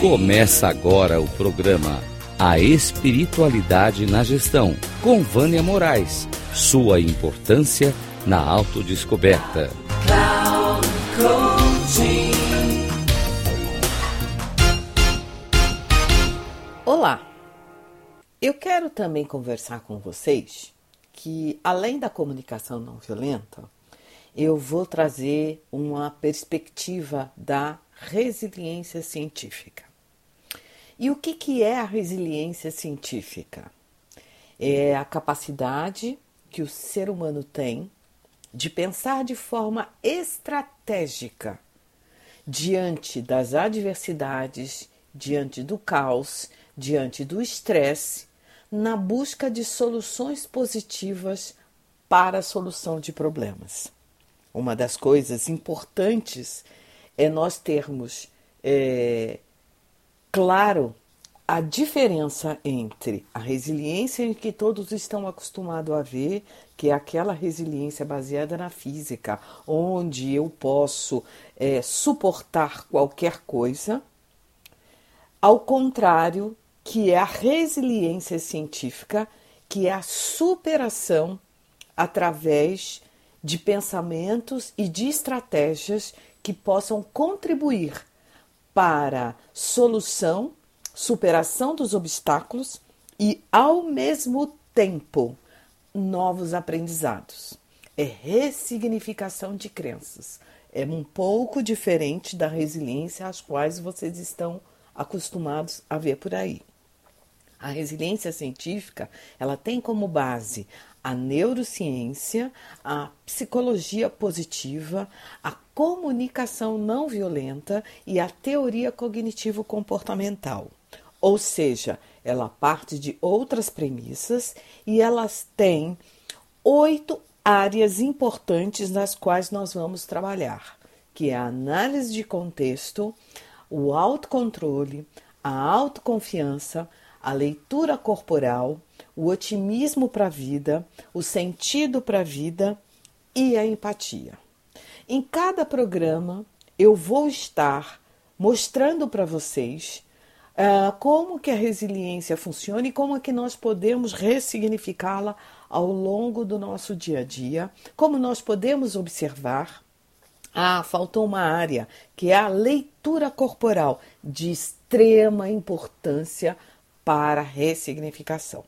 Começa agora o programa A Espiritualidade na Gestão, com Vânia Moraes. Sua importância na autodescoberta. Olá! Eu quero também conversar com vocês que, além da comunicação não violenta, eu vou trazer uma perspectiva da resiliência científica. E o que, que é a resiliência científica? É a capacidade que o ser humano tem de pensar de forma estratégica diante das adversidades, diante do caos, diante do estresse, na busca de soluções positivas para a solução de problemas. Uma das coisas importantes é nós termos é, claro a diferença entre a resiliência em que todos estão acostumados a ver, que é aquela resiliência baseada na física, onde eu posso é, suportar qualquer coisa, ao contrário, que é a resiliência científica, que é a superação através de pensamentos e de estratégias que possam contribuir para solução, superação dos obstáculos e, ao mesmo tempo, novos aprendizados. É ressignificação de crenças. É um pouco diferente da resiliência às quais vocês estão acostumados a ver por aí. A resiliência científica, ela tem como base a neurociência, a psicologia positiva, a comunicação não violenta e a teoria cognitivo-comportamental. Ou seja, ela parte de outras premissas e elas têm oito áreas importantes nas quais nós vamos trabalhar, que é a análise de contexto, o autocontrole, a autoconfiança, a leitura corporal, o otimismo para a vida, o sentido para a vida e a empatia. Em cada programa eu vou estar mostrando para vocês uh, como que a resiliência funciona e como é que nós podemos ressignificá-la ao longo do nosso dia a dia, como nós podemos observar. Ah, faltou uma área que é a leitura corporal de extrema importância para a ressignificação.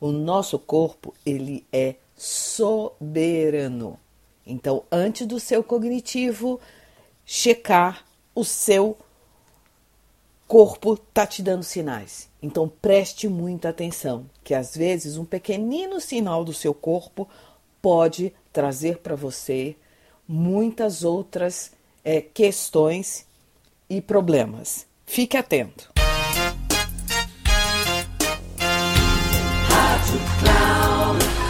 O nosso corpo, ele é soberano. Então, antes do seu cognitivo checar, o seu corpo está te dando sinais. Então, preste muita atenção, que às vezes um pequenino sinal do seu corpo pode trazer para você muitas outras é, questões e problemas. Fique atento.